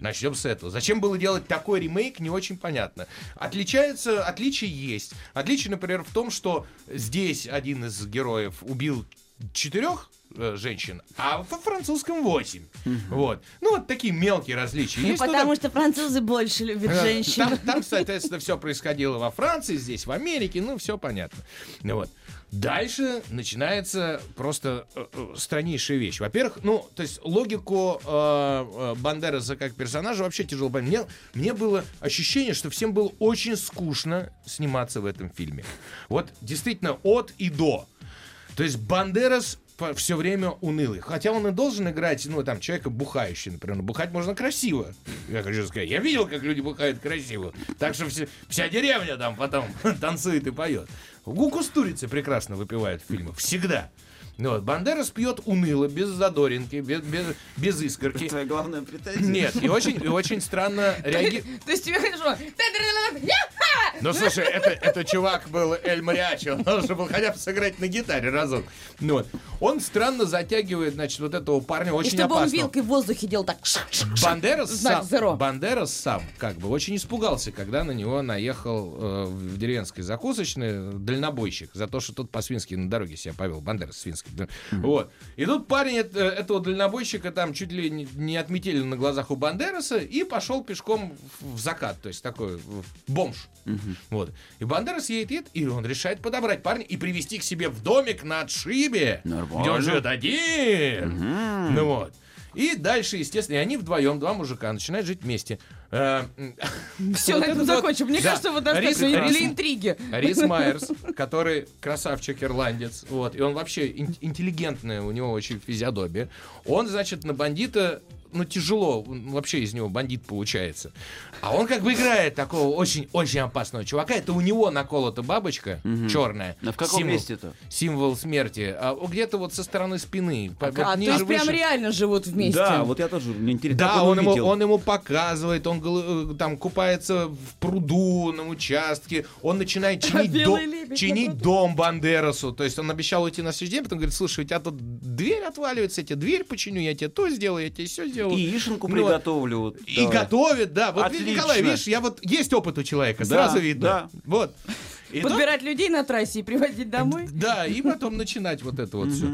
Начнем с этого. Зачем было делать такой ремейк, не очень понятно. Отличается, отличие есть. Отличие, например, в том, что здесь один из героев убил четырех э, женщин, а во французском восемь. Вот. Ну, вот такие мелкие различия. Ну, есть. Ну, потому да, что французы больше любят Э, женщин. Там, там, соответственно, все происходило во Франции, здесь в Америке, ну, все понятно. Вот. Дальше начинается просто э, э, страннейшая вещь. Во-первых, ну, то есть логику э, э, Бандераса как персонажа вообще тяжело понять. Мне, мне было ощущение, что всем было очень скучно сниматься в этом фильме. Вот действительно от и до. То есть Бандерас все время унылый. Хотя он и должен играть, ну, там, человека бухающий, например. Но бухать можно красиво. Я хочу сказать, я видел, как люди бухают красиво. Так что все- вся деревня там потом танцует и поет. Гуку Стурицы прекрасно выпивает в фильмах. Всегда. Ну, вот, Бандерас пьет уныло, без задоринки, без, без, без искорки. Твоя главная претензия. Нет, и очень, и очень странно реагирует. То есть тебе хорошо. Ну, слушай, это, это чувак был Эль Мариачо, он должен был хотя бы сыграть на гитаре разок. Ну, вот. Он странно затягивает, значит, вот этого парня И очень чтобы он опасного. вилкой в воздухе делал так. Бандерас сам, зеро. Бандерас сам как бы очень испугался, когда на него наехал э, в деревенской закусочной дальнобойщик за то, что тот по-свински на дороге себя повел. Бандерас свинский. Да. Вот. И тут парень эт- э, этого дальнобойщика там чуть ли не, не отметили на глазах у Бандераса и пошел пешком в закат. То есть такой бомж. Вот. И Бандерас едет, едет, и он решает подобрать парня и привести к себе в домик на отшибе, где он Нормально. живет один. Ну вот. И дальше, естественно, и они вдвоем, два мужика, начинают жить вместе. Э, Все, на этом закончим. Мне кажется, вот достаточно для интриги. Рис Майерс, который красавчик ирландец, вот, и он вообще ин- интеллигентная, у него очень физиодобия. Он, значит, на бандита, ну, тяжело, он- вообще из него бандит получается. А он как бы играет такого очень-очень опасного чувака. Это у него наколота бабочка черная. А в каком Символ- месте-то? Символ смерти. А где-то вот со стороны спины. А, вот то ниже, есть прям выше. реально живут вместе. Да, вот я тоже, мне интересно, Да, как он, ему, он ему показывает, он э, там купается в пруду на участке, он начинает чинить, Белый дом, лебедь чинить дом Бандерасу. То есть он обещал уйти на следующий день, потом говорит, слушай, у тебя тут дверь отваливается, я тебе дверь починю, я тебе то сделаю, я тебе все сделаю. И яишенку Ну, приготовлю. вот, И давай. готовит, да. Вот, Отлично. Николай, видишь, я вот есть опыт у человека, Да, сразу видно. да. Вот. И Подбирать людей на трассе и привозить домой. да, и потом начинать вот это вот все.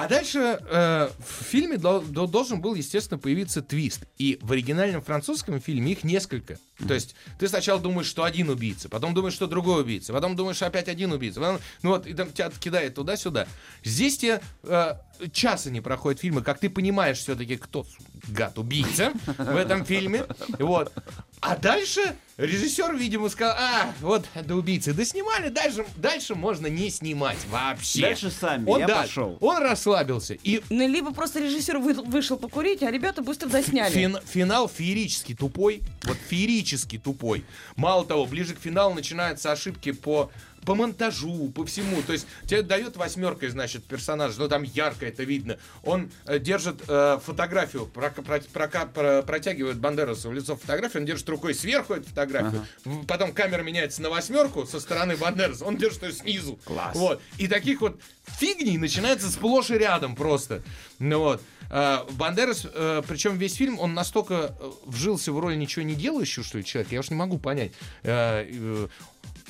А дальше э, в фильме дол- дол- должен был, естественно, появиться твист. И в оригинальном французском фильме их несколько. То есть ты сначала думаешь, что один убийца, потом думаешь, что другой убийца, потом думаешь, что опять один убийца. потом- ну вот, и там тебя кидает туда-сюда. Здесь тебе э, часа не проходит фильма, как ты понимаешь все-таки, кто гад убийца в этом фильме. Вот. А дальше режиссер, видимо, сказал, а, вот это убийцы. Да снимали, дальше, дальше можно не снимать вообще. Дальше сами, он, я да, пошел. Он расслабился. И Ну, либо просто режиссер вы- вышел покурить, а ребята быстро досняли. фин- финал феерически тупой. Вот феерически тупой. Мало того, ближе к финалу начинаются ошибки по по монтажу, по всему. То есть тебе дает восьмеркой, значит, персонаж, ну там ярко это видно. Он э, держит э, фотографию, прока- про- прока- про- протягивает Бандерасу в лицо фотографию, он держит рукой сверху эту фотографию, В- потом камера меняется на восьмерку со стороны Бандераса, он держит ее снизу. Класс. Вот. И таких вот фигней начинается сплошь и рядом просто. Ну вот. А, Бандерас, э, причем весь фильм, он настолько э, вжился в роль ничего не делающего, что ли, человека, я уж не могу понять.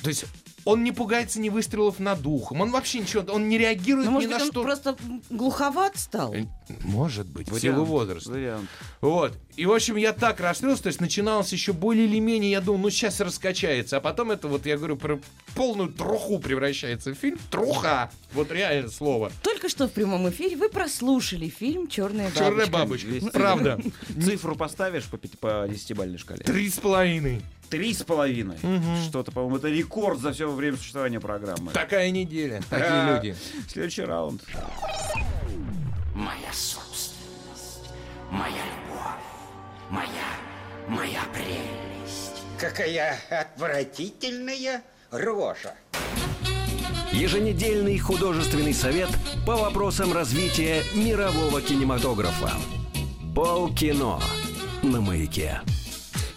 То есть он не пугается ни выстрелов над ухом, он вообще ничего, он не реагирует Ну, ни может на быть, он что. просто глуховат стал? Э, Может быть, в Вариант, силу возраста. Вариант. Вот. И, в общем, я так расстроился, то есть начиналось еще более или менее, я думал, ну, сейчас раскачается. А потом это вот, я говорю, про полную труху превращается в фильм. Труха! Вот реально слово. Только что в прямом эфире вы прослушали фильм «Черная бабочка». Черная бабочка. Правда. Цифру поставишь по, по десятибалльной шкале? Три с половиной. Три с половиной. Что-то, по-моему, это рекорд за все время существования программы. Такая неделя. Такие А, люди. Следующий раунд. Моя собственность, моя любовь, моя, моя прелесть. Какая отвратительная рожа. Еженедельный художественный совет по вопросам развития мирового кинематографа. Полкино на маяке.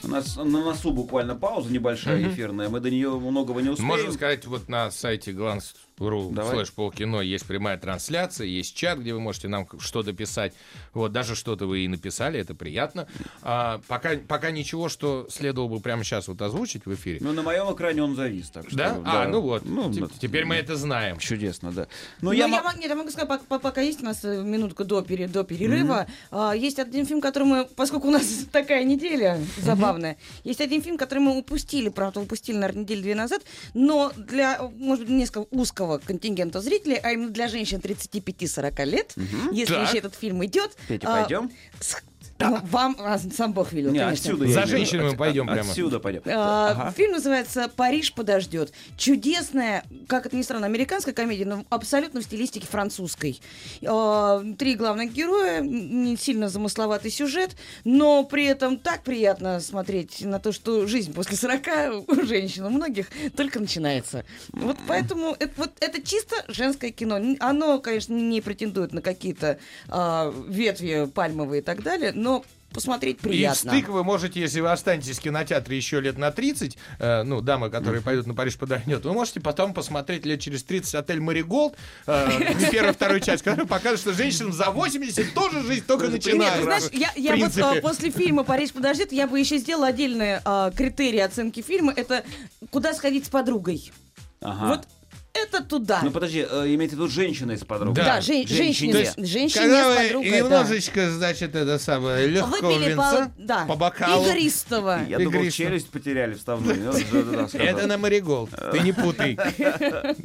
У нас на носу буквально пауза небольшая эфирная. Мы до нее многого не успеем. Можно сказать, вот на сайте glance.ru Давай. слэш полкино есть прямая трансляция, есть чат, где вы можете нам что-то писать. Вот, даже что-то вы и написали, это приятно. А, пока, пока ничего, что следовало бы прямо сейчас вот озвучить в эфире. Ну, на моем экране он завис, так что... да? А, ну вот. Ну, Т- да. теперь мы это знаем. Чудесно, да. Ну, Ну, я, я, нет, я могу сказать, пока, пока- есть у нас э, минутка до, пере- до перерыва, а, есть один фильм, который мы, поскольку у нас такая неделя забавная, есть один фильм, который мы упустили, правда, упустили, наверное, недели две назад, но для, может быть, несколько узкого контингента зрителей, а именно для женщин 35-40 лет, если Так. еще этот фильм идет. Петя, а, пойдем? с- Ну, Вам а, сам Бог велел, Не, конечно. отсюда За женщинами От- пойдем от- прямо. Отсюда пойдем. А, Ага. Фильм называется «Париж подождет». Чудесная, как это ни странно, американская комедия, но абсолютно в стилистике французской. А, Три главных героя, не сильно замысловатый сюжет, но при этом так приятно смотреть на то, что жизнь после 40 у женщин, у многих только начинается. Вот поэтому это, вот, это чисто женское кино. Оно, конечно, не претендует на какие-то а, ветви пальмовые и так далее, но посмотреть И приятно. стык вы можете, если вы останетесь в кинотеатре еще лет на 30, э, ну, дамы, которые пойдут на Париж подохнет, вы можете потом посмотреть лет через 30 отель Мариголд, э, первая, вторую часть, который покажет, что женщинам за 80 тоже жизнь только Нет, начинается. ты знаешь, я, я вот а, после фильма «Париж подождет» я бы еще сделала отдельные а, критерии оценки фильма. Это куда сходить с подругой. Ага. Вот это туда. Ну подожди, э, имеете в виду женщина из подруги? да, жен- женщине, То с- женщине Когда с вы подругой, да. немножечко, значит, это самое, легкого Выпили винца по, да, по бокалу. игристого. Я думал, Игристо. челюсть потеряли вставную. Ну, да, да, да. Это на Мариголд, ты не путай.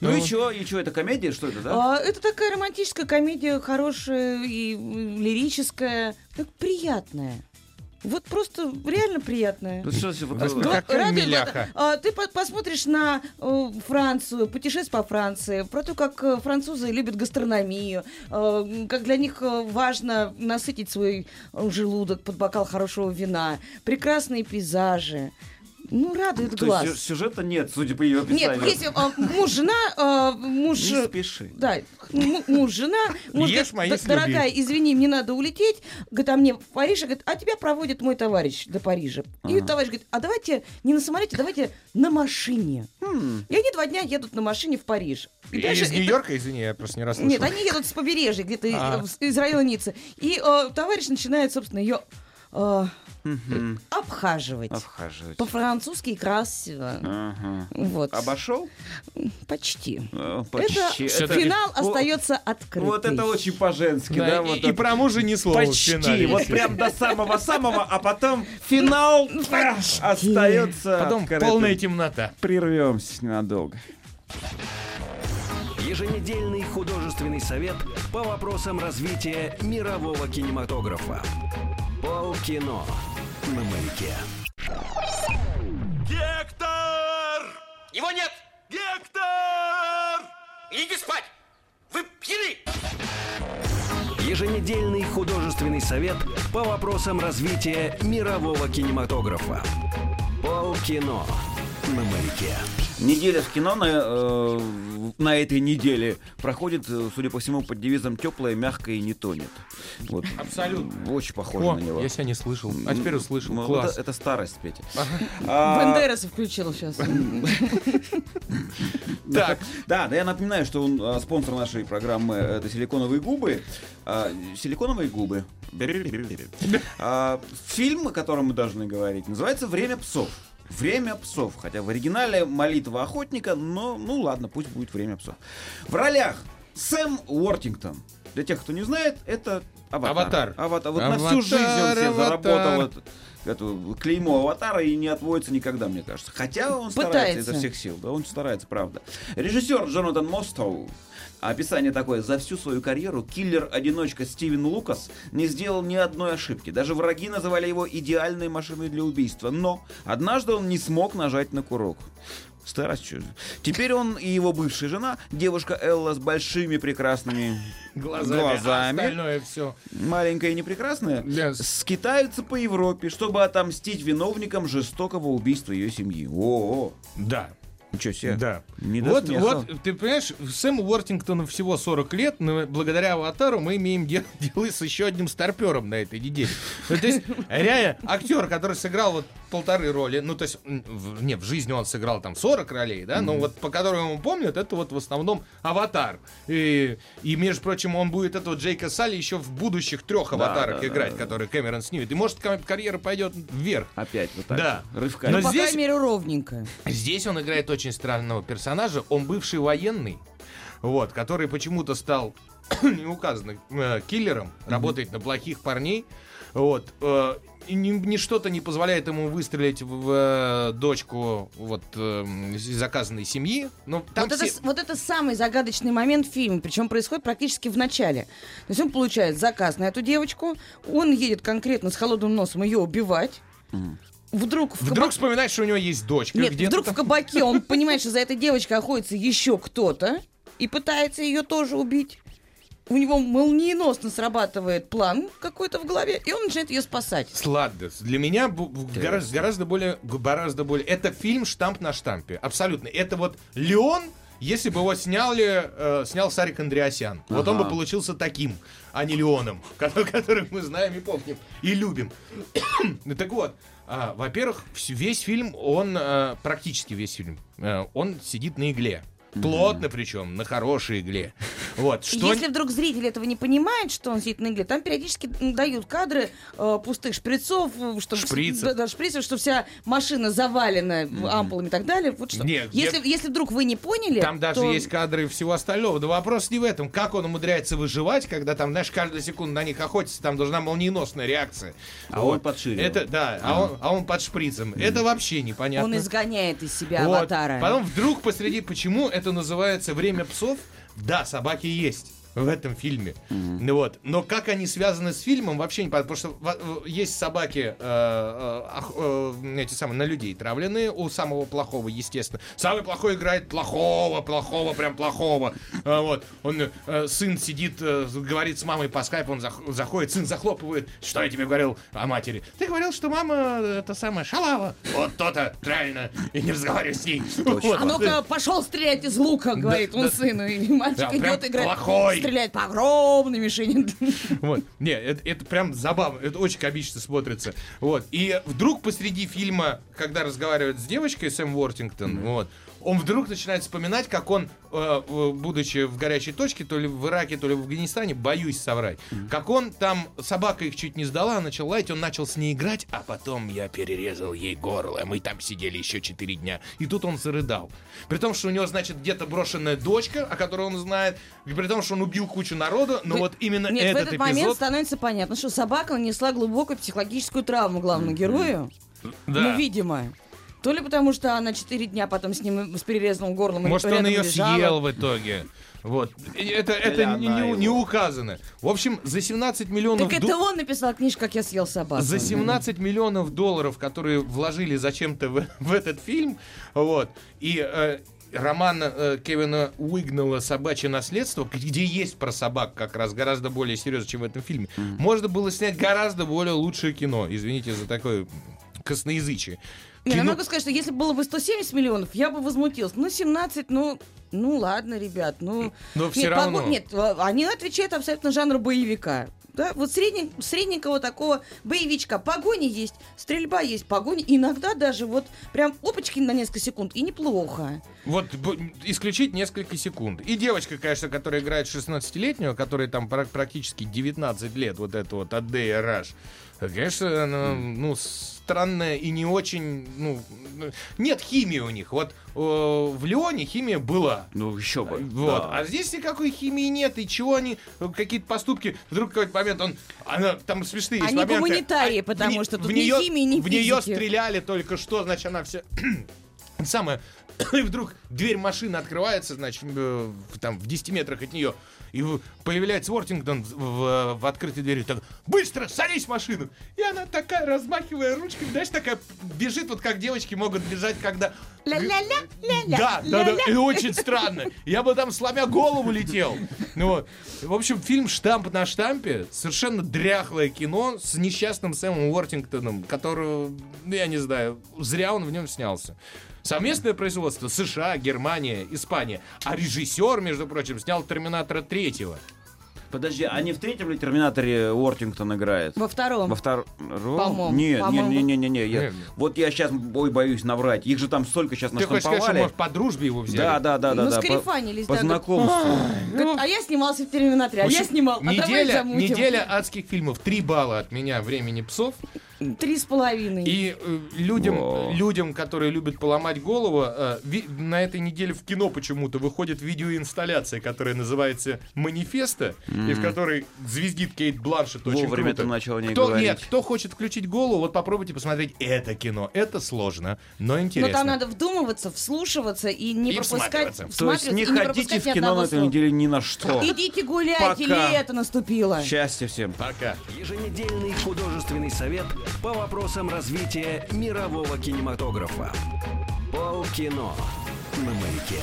Ну и что, и что, это комедия, что это, да? А, это такая романтическая комедия, хорошая и лирическая, так приятная. Вот просто реально приятная. Ну, что, вот, как- миляха. а, ты по- посмотришь на э, Францию, путешествие по Франции, про то, как э, французы любят гастрономию, э, как для них э, важно насытить свой э, желудок под бокал хорошего вина, прекрасные пейзажи. Ну, радует То глаз. есть сю- сюжета нет, судя по ее описанию. Нет, если а, муж, жена, а, муж... Не спеши. Да, муж, жена, муж Ешь, говорит, мои дорогая, извини, мне надо улететь, говорит, а мне в Париж, а, говорит, а тебя проводит мой товарищ до Парижа. И товарищ говорит, а давайте не на самолете, давайте на машине. И они два дня едут на машине в Париж. И дальше Из это- Нью-Йорка, извини, я просто не расслышал. Нет, они едут с побережья, где-то А. из, из района Ниццы. И э, товарищ начинает, собственно, ее э, обхаживать. Обхаживать. По-французски красиво. Ага. Вот. Обошел? Почти. Это почти. Всё-таки- финал О, остается открытым. Вот это очень по-женски, Да, да? и, вот и это. про мужа ни слова в Почти, финале. вот прям до самого-самого, а потом финал а, остается Потом открытым. полная темнота. Прервемся ненадолго. Еженедельный художественный совет по вопросам развития мирового кинематографа. Полкино на маяке. Гектор! Его нет! Гектор! Иди спать! Вы пьяны! Еженедельный художественный совет по вопросам развития мирового кинематографа. Полкино на маяке. Неделя в кино на, э, на этой неделе проходит, э, судя по всему, под девизом «теплое, мягкое и не тонет». Вот. Абсолютно. Очень похоже О, на него. я себя не слышал. А теперь услышал. Ну, Класс. Это, это старость, Петя. А, Бандераса включил сейчас. Так. Да, да, я напоминаю, что он, а, спонсор нашей программы это силиконовые губы. А, силиконовые губы. А, фильм, о котором мы должны говорить, называется Время псов. Время псов. Хотя в оригинале молитва охотника, но ну ладно, пусть будет время псов. В ролях Сэм Уортингтон. Для тех, кто не знает, это аватар. Аватар. Аватар. Вот на Аватар, всю жизнь он себе заработал это, эту клеймо аватара и не отводится никогда, мне кажется. Хотя он старается Пытается. изо всех сил. Да, он старается, правда. Режиссер Джонатан Мостоу. Описание такое. За всю свою карьеру киллер-одиночка Стивен Лукас не сделал ни одной ошибки. Даже враги называли его идеальной машиной для убийства. Но однажды он не смог нажать на курок. Старость что. Теперь он и его бывшая жена, девушка Элла с большими прекрасными Глазами. глазами. А остальное все. маленькая и непрекрасная, Да. скитаются по Европе, чтобы отомстить виновникам жестокого убийства ее семьи. О, Да. Ничего себе. Да. Не вот, смеха. вот, ты понимаешь, Сэму Уортингтону всего 40 лет, но благодаря аватару мы имеем дело, дело с еще одним старпером на этой неделе. Ну, то есть, реально, актер, который сыграл вот полторы роли, ну, то есть, в, не, в жизни он сыграл там 40 ролей, да, но вот по которым ему помнят, это вот в основном аватар. И, и между прочим, он будет этого Джейка Салли еще в будущих трех Да, аватарах да, играть, да. которые Кэмерон снимет. И может, ка- карьера пойдет вверх. Опять вот так. Да. вот, Рывками. Но Ну, по здесь- крайней мере, ровненько. Здесь он играет очень странного персонажа. Он бывший военный, вот, который почему-то стал не указано, э, киллером, работает на плохих парней. Вот. э, и ни- ничто-то не позволяет ему выстрелить в э, дочку вот э, заказанной семьи. Но там вот, все- это, вот это самый загадочный момент в фильме, причем происходит практически в начале. То есть он получает заказ на эту девочку, он едет конкретно с холодным носом ее убивать. Вдруг, в Вдруг кабак- вспоминает, что у него есть дочка. Нет, где-то вдруг там. в кабаке он понимает, что за этой девочкой охотится еще кто-то и пытается ее тоже убить. У него молниеносно срабатывает план какой-то в голове, и он начинает ее спасать. Сладдес. Для меня гораздо, гораздо более, гораздо более. Это фильм штамп на штампе. Абсолютно. Это вот Леон, если бы его сняли, э, снял Сарик Андреасян. Вот он бы Ага. получился таким, а не Леоном, который, который мы знаем и помним, и любим. Так вот, а, во-первых, весь фильм, он, э, практически весь фильм, э, он сидит на игле. Плотно причем, на хорошей игле. Вот, что... Если вдруг зритель этого не понимает, что он сидит на игле, там периодически дают кадры э, пустых шприцов, э, чтобы Шприцев. да, да, шприцев, что вся машина завалена ампулами и так далее. Вот что. Нет, если, я- если вдруг вы не поняли, Там даже то- есть кадры всего остального. Да вопрос не в этом. Как он умудряется выживать, когда там, знаешь, каждую секунду на них охотится, там должна молниеносная реакция. А он под шире. Это, да, а, он, а он под шприцем. Это вообще непонятно. он изгоняет из себя Вот. аватара. Потом вдруг посреди, почему это называется «Время псов»? Да, собаки есть в этом фильме. Ну вот. Но как они связаны с фильмом, вообще не понятно. Потому что э, есть собаки, э, э, э, эти самые, на людей травленные, у самого плохого, естественно. Самый плохой играет плохого, плохого, прям плохого. А вот. Он, э, сын сидит, э, говорит с мамой по скайпу, он зах- заходит, сын захлопывает. Что я тебе говорил о матери? Ты говорил, что мама, э, это самая, шалава. Вот то-то, правильно. И не разговаривай с ней. Вот. А ну-ка, пошел стрелять из лука, говорит он да. сыну. И мальчик Да, идет играть, плохой. Стреляет по огромной мишени. Вот. Не, это, это прям забавно. Это очень комично смотрится. Вот. И вдруг посреди фильма, когда разговаривает с девочкой Сэм Уортингтон, вот, он вдруг начинает вспоминать, как он, э, будучи в горячей точке, то ли в Ираке, то ли в Афганистане, боюсь соврать, как он там, собака их чуть не сдала, начал лаять, он начал с ней играть, а потом я перерезал ей горло, мы там сидели еще 4 дня. И тут он зарыдал. При том, что у него, значит, где-то брошенная дочка, о которой он знает, при том, что он убил кучу народу, но Вы- вот именно Нет, этот, в этот момент эпизод... становится понятно, что собака нанесла глубокую психологическую травму главному герою. Да. Ну, видимо. То ли потому, что она четыре дня потом с ним с перерезанным горлом Может, он ее лежала. съел в итоге. Вот. Это, это не, не- не указано. В общем, за 17 миллионов... Так это он написал книжку, как я съел собаку. За 17 миллионов долларов, которые вложили зачем-то в, в этот фильм, вот, и э, роман э, Кевина Уигнала «Собачье наследство», где есть про собак как раз гораздо более серьезно, чем в этом фильме, можно было снять гораздо более лучшее кино. Извините за такое косноязычие. Не, ну, я Кино- могу сказать, что если было бы 170 миллионов, я бы возмутилась. Ну, 17, ну, ну ладно, ребят, ну... Но нет, все равно. погон- Нет, а, они отвечают абсолютно жанру боевика. Да, вот средне- средненького такого боевичка. Погони есть, стрельба есть, погони. Иногда даже вот прям опачки на несколько секунд, и неплохо. Вот исключить несколько секунд. И девочка, конечно, которая играет 16-летнюю, которой там пра- практически 19 лет, вот это вот Адея Раш. Конечно, она, ну, странная и не очень, ну, нет химии у них. Вот э, в Леоне химия была. Ну, еще бы. Вот. да. А здесь никакой химии нет. И чего они, э, какие-то поступки, вдруг какой-то момент он, она, там смешные есть Они моменты. гуманитарии, А, потому в что тут в ни неё- химии, ни В нее физики. стреляли только что, значит, она вся... Самое, и вдруг дверь машины открывается, значит, э, там, в 10 метрах от нее, и появляется Уортингтон в, в- в открытой двери, так, быстро, садись в машину! И она такая, размахивая ручками, знаешь, такая бежит, вот как девочки могут бежать, когда... Ля-ля-ля, ля-ля, Да, да, да, ля-ля. и очень странно. Я бы там, сломя голову, летел. Ну вот. В общем, фильм «Штамп на штампе» совершенно дряхлое кино с несчастным Сэмом Уортингтоном, которого, ну, я не знаю, зря он в нем снялся. Совместное производство США, Германия, Испания. А режиссер, между прочим, снял «Терминатора третьего». Подожди, а не в третьем ли Терминаторе Уортингтон играет? Во втором. Во втором? По-моему, Нет, по-моему. не, не, не, не, не. Я-. Вот я сейчас, ой, боюсь наврать. Их же там столько сейчас Ты хочешь сказать, что, наштамповали. может, по дружбе его взяли? Да, да, да, да, Ну, да. по- скарифанились, По да, знакомству. Говорит, а я снимался в «Терминаторе», а я снимал. А давай неделя, замутим. неделя адских фильмов. Три балла от меня «Времени псов». Три с половиной. И э, людям, людям, которые любят поломать голову, э, ви- на этой неделе в кино почему-то выходит видеоинсталляция, которая называется «Манифеста», и в которой звездит Кейт Бланшет очень Вовремя круто. ты начал о ней кто, говорить. Нет, кто хочет включить голову, вот попробуйте посмотреть это кино. Это сложно, но Но интересно. там надо вдумываться, вслушиваться и не И пропускать. То есть не ходите в кино на этой неделе ни на что. Идите гулять, Пока. лето наступило. Счастья всем. Пока. Еженедельный художественный совет по вопросам развития мирового кинематографа. Полкино на маяке.